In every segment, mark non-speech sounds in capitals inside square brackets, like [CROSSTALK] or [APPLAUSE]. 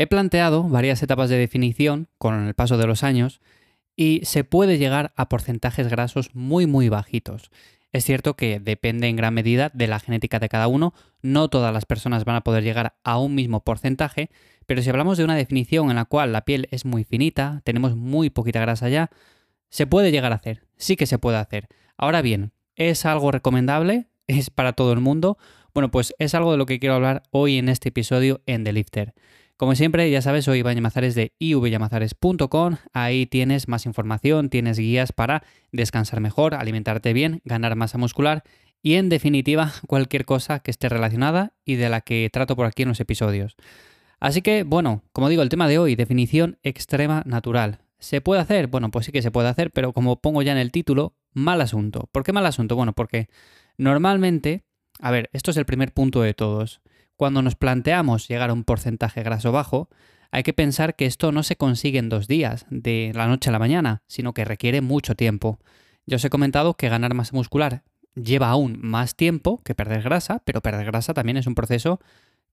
He planteado varias etapas de definición con el paso de los años y se puede llegar a porcentajes grasos muy muy bajitos. Es cierto que depende en gran medida de la genética de cada uno, no todas las personas van a poder llegar a un mismo porcentaje, pero si hablamos de una definición en la cual la piel es muy finita, tenemos muy poquita grasa ya, se puede llegar a hacer, sí que se puede hacer. Ahora bien, ¿es algo recomendable? ¿Es para todo el mundo? Bueno, pues es algo de lo que quiero hablar hoy en este episodio en The Lifter. Como siempre, ya sabes, soy Iván Llamazares de ivyamazares.com. Ahí tienes más información, tienes guías para descansar mejor, alimentarte bien, ganar masa muscular y, en definitiva, cualquier cosa que esté relacionada y de la que trato por aquí en los episodios. Así que, bueno, como digo, el tema de hoy, definición extrema natural. ¿Se puede hacer? Bueno, pues sí que se puede hacer, pero como pongo ya en el título, mal asunto. ¿Por qué mal asunto? Bueno, porque normalmente, a ver, esto es el primer punto de todos. Cuando nos planteamos llegar a un porcentaje graso bajo, hay que pensar que esto no se consigue en dos días, de la noche a la mañana, sino que requiere mucho tiempo. Ya os he comentado que ganar masa muscular lleva aún más tiempo que perder grasa, pero perder grasa también es un proceso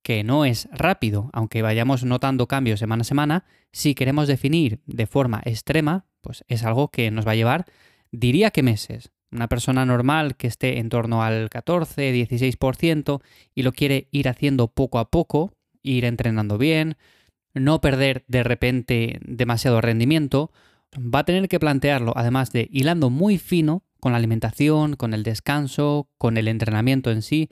que no es rápido, aunque vayamos notando cambios semana a semana, si queremos definir de forma extrema, pues es algo que nos va a llevar, diría que meses. Una persona normal que esté en torno al 14, 16% y lo quiere ir haciendo poco a poco, ir entrenando bien, no perder de repente demasiado rendimiento, va a tener que plantearlo, además de hilando muy fino con la alimentación, con el descanso, con el entrenamiento en sí.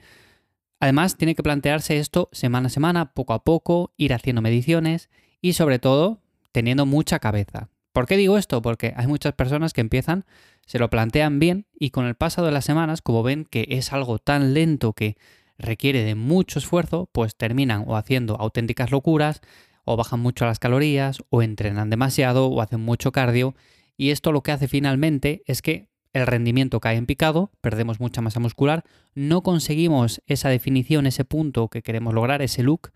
Además, tiene que plantearse esto semana a semana, poco a poco, ir haciendo mediciones y sobre todo teniendo mucha cabeza. ¿Por qué digo esto? Porque hay muchas personas que empiezan, se lo plantean bien y con el paso de las semanas, como ven que es algo tan lento que requiere de mucho esfuerzo, pues terminan o haciendo auténticas locuras, o bajan mucho las calorías, o entrenan demasiado, o hacen mucho cardio, y esto lo que hace finalmente es que el rendimiento cae en picado, perdemos mucha masa muscular, no conseguimos esa definición, ese punto que queremos lograr, ese look,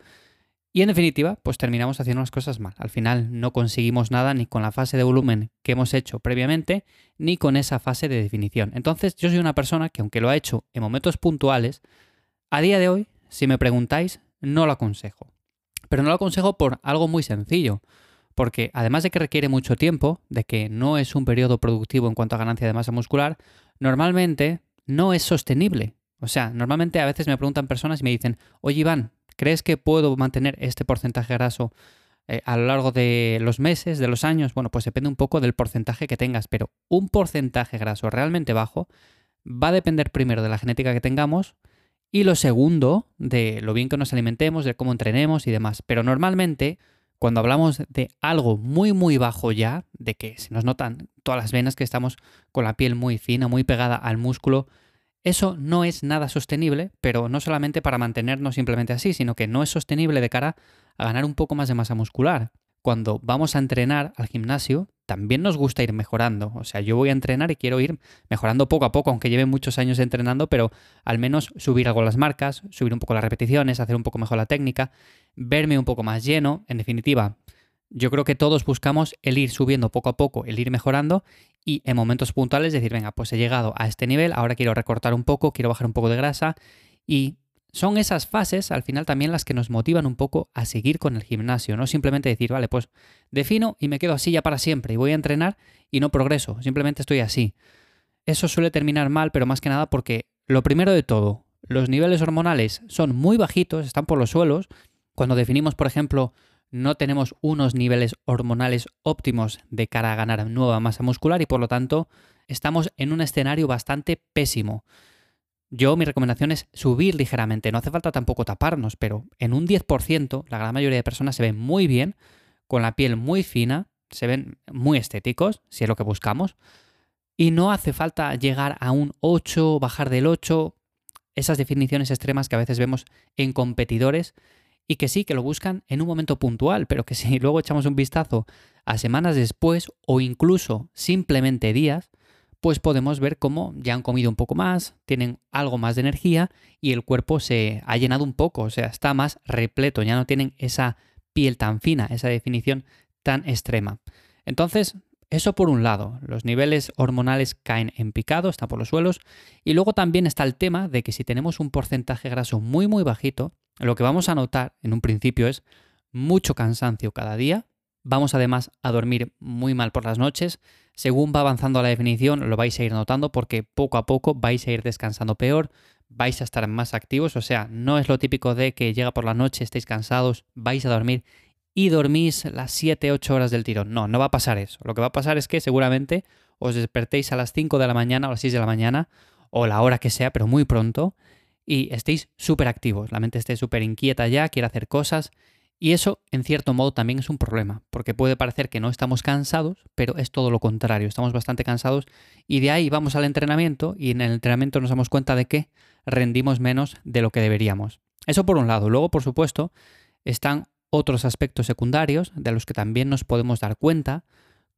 y en definitiva, pues terminamos haciendo las cosas mal. Al final no conseguimos nada ni con la fase de volumen que hemos hecho previamente, ni con esa fase de definición. Entonces yo soy una persona que aunque lo ha hecho en momentos puntuales, a día de hoy, si me preguntáis, no lo aconsejo. Pero no lo aconsejo por algo muy sencillo. Porque además de que requiere mucho tiempo, de que no es un periodo productivo en cuanto a ganancia de masa muscular, normalmente no es sostenible. O sea, normalmente a veces me preguntan personas y me dicen, oye Iván, ¿Crees que puedo mantener este porcentaje graso eh, a lo largo de los meses, de los años? Bueno, pues depende un poco del porcentaje que tengas, pero un porcentaje graso realmente bajo va a depender primero de la genética que tengamos y lo segundo de lo bien que nos alimentemos, de cómo entrenemos y demás. Pero normalmente, cuando hablamos de algo muy, muy bajo ya, de que se nos notan todas las venas que estamos con la piel muy fina, muy pegada al músculo, eso no es nada sostenible, pero no solamente para mantenernos simplemente así, sino que no es sostenible de cara a ganar un poco más de masa muscular. Cuando vamos a entrenar al gimnasio, también nos gusta ir mejorando. O sea, yo voy a entrenar y quiero ir mejorando poco a poco, aunque lleve muchos años entrenando, pero al menos subir algo las marcas, subir un poco las repeticiones, hacer un poco mejor la técnica, verme un poco más lleno. En definitiva, yo creo que todos buscamos el ir subiendo poco a poco, el ir mejorando y en momentos puntuales decir, venga, pues he llegado a este nivel, ahora quiero recortar un poco, quiero bajar un poco de grasa y son esas fases al final también las que nos motivan un poco a seguir con el gimnasio, no simplemente decir, vale, pues defino y me quedo así ya para siempre y voy a entrenar y no progreso, simplemente estoy así. Eso suele terminar mal, pero más que nada porque lo primero de todo, los niveles hormonales son muy bajitos, están por los suelos. Cuando definimos, por ejemplo, no tenemos unos niveles hormonales óptimos de cara a ganar nueva masa muscular y por lo tanto estamos en un escenario bastante pésimo. Yo mi recomendación es subir ligeramente, no hace falta tampoco taparnos, pero en un 10% la gran mayoría de personas se ven muy bien, con la piel muy fina, se ven muy estéticos, si es lo que buscamos, y no hace falta llegar a un 8, bajar del 8, esas definiciones extremas que a veces vemos en competidores y que sí, que lo buscan en un momento puntual, pero que [LAUGHS] si luego echamos un vistazo a semanas después o incluso simplemente días, pues podemos ver cómo ya han comido un poco más, tienen algo más de energía y el cuerpo se ha llenado un poco, o sea, está más repleto, ya no tienen esa piel tan fina, esa definición tan extrema. Entonces, eso por un lado, los niveles hormonales caen en picado, están por los suelos, y luego también está el tema de que si tenemos un porcentaje graso muy muy bajito, lo que vamos a notar en un principio es mucho cansancio cada día, vamos además a dormir muy mal por las noches, según va avanzando la definición lo vais a ir notando porque poco a poco vais a ir descansando peor, vais a estar más activos, o sea, no es lo típico de que llega por la noche, estéis cansados, vais a dormir y dormís las 7, 8 horas del tirón. No, no va a pasar eso. Lo que va a pasar es que seguramente os despertéis a las 5 de la mañana o a las 6 de la mañana o la hora que sea, pero muy pronto, y estéis súper activos. La mente esté súper inquieta ya, quiere hacer cosas. Y eso, en cierto modo, también es un problema, porque puede parecer que no estamos cansados, pero es todo lo contrario, estamos bastante cansados y de ahí vamos al entrenamiento y en el entrenamiento nos damos cuenta de que rendimos menos de lo que deberíamos. Eso por un lado. Luego, por supuesto, están otros aspectos secundarios de los que también nos podemos dar cuenta,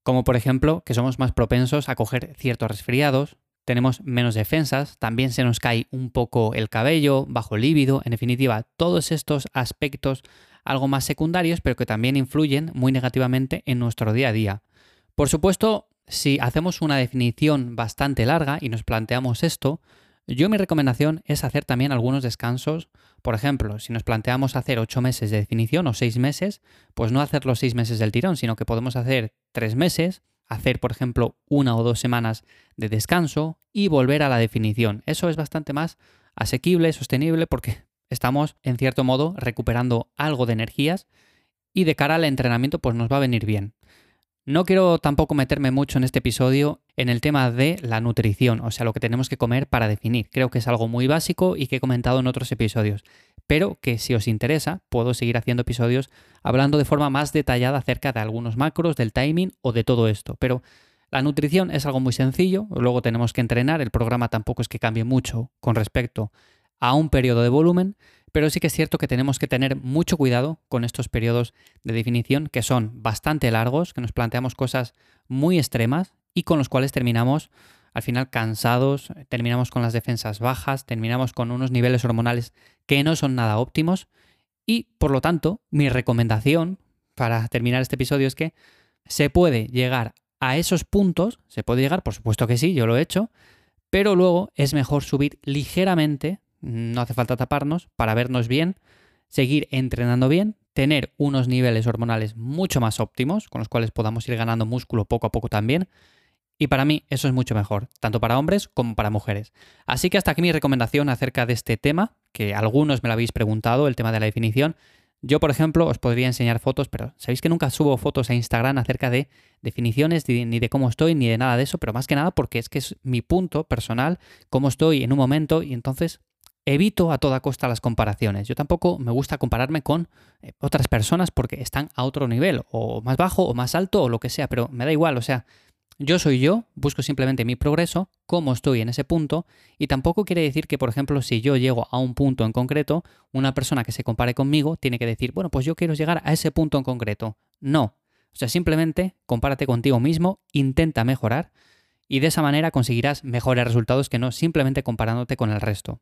como por ejemplo que somos más propensos a coger ciertos resfriados, tenemos menos defensas, también se nos cae un poco el cabello, bajo líbido, en definitiva, todos estos aspectos algo más secundarios, pero que también influyen muy negativamente en nuestro día a día. Por supuesto, si hacemos una definición bastante larga y nos planteamos esto, yo mi recomendación es hacer también algunos descansos. Por ejemplo, si nos planteamos hacer 8 meses de definición o 6 meses, pues no hacer los 6 meses del tirón, sino que podemos hacer 3 meses, hacer por ejemplo una o dos semanas de descanso y volver a la definición. Eso es bastante más asequible, sostenible, porque estamos en cierto modo recuperando algo de energías y de cara al entrenamiento pues nos va a venir bien. No quiero tampoco meterme mucho en este episodio en el tema de la nutrición, o sea, lo que tenemos que comer para definir. Creo que es algo muy básico y que he comentado en otros episodios, pero que si os interesa, puedo seguir haciendo episodios hablando de forma más detallada acerca de algunos macros, del timing o de todo esto. Pero la nutrición es algo muy sencillo, luego tenemos que entrenar, el programa tampoco es que cambie mucho con respecto a un periodo de volumen, pero sí que es cierto que tenemos que tener mucho cuidado con estos periodos de definición que son bastante largos, que nos planteamos cosas muy extremas y con los cuales terminamos al final cansados, terminamos con las defensas bajas, terminamos con unos niveles hormonales que no son nada óptimos y por lo tanto mi recomendación para terminar este episodio es que se puede llegar a esos puntos, se puede llegar, por supuesto que sí, yo lo he hecho, pero luego es mejor subir ligeramente no hace falta taparnos para vernos bien, seguir entrenando bien, tener unos niveles hormonales mucho más óptimos, con los cuales podamos ir ganando músculo poco a poco también. Y para mí eso es mucho mejor, tanto para hombres como para mujeres. Así que hasta aquí mi recomendación acerca de este tema, que algunos me lo habéis preguntado, el tema de la definición. Yo, por ejemplo, os podría enseñar fotos, pero sabéis que nunca subo fotos a Instagram acerca de definiciones, ni de cómo estoy, ni de nada de eso, pero más que nada porque es que es mi punto personal, cómo estoy en un momento, y entonces evito a toda costa las comparaciones. Yo tampoco me gusta compararme con eh, otras personas porque están a otro nivel, o más bajo, o más alto, o lo que sea, pero me da igual, o sea, yo soy yo, busco simplemente mi progreso, cómo estoy en ese punto, y tampoco quiere decir que, por ejemplo, si yo llego a un punto en concreto, una persona que se compare conmigo tiene que decir, bueno, pues yo quiero llegar a ese punto en concreto. No. O sea, simplemente compárate contigo mismo, intenta mejorar, y de esa manera conseguirás mejores resultados que no simplemente comparándote con el resto.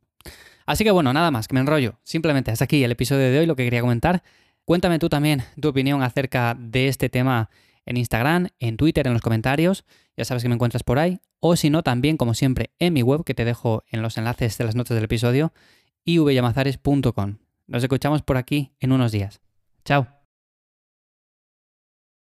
Así que bueno, nada más, que me enrollo. Simplemente hasta aquí el episodio de hoy, lo que quería comentar. Cuéntame tú también tu opinión acerca de este tema en Instagram, en Twitter, en los comentarios. Ya sabes que me encuentras por ahí. O si no, también, como siempre, en mi web, que te dejo en los enlaces de las notas del episodio, ivyamazares.com. Nos escuchamos por aquí en unos días. Chao.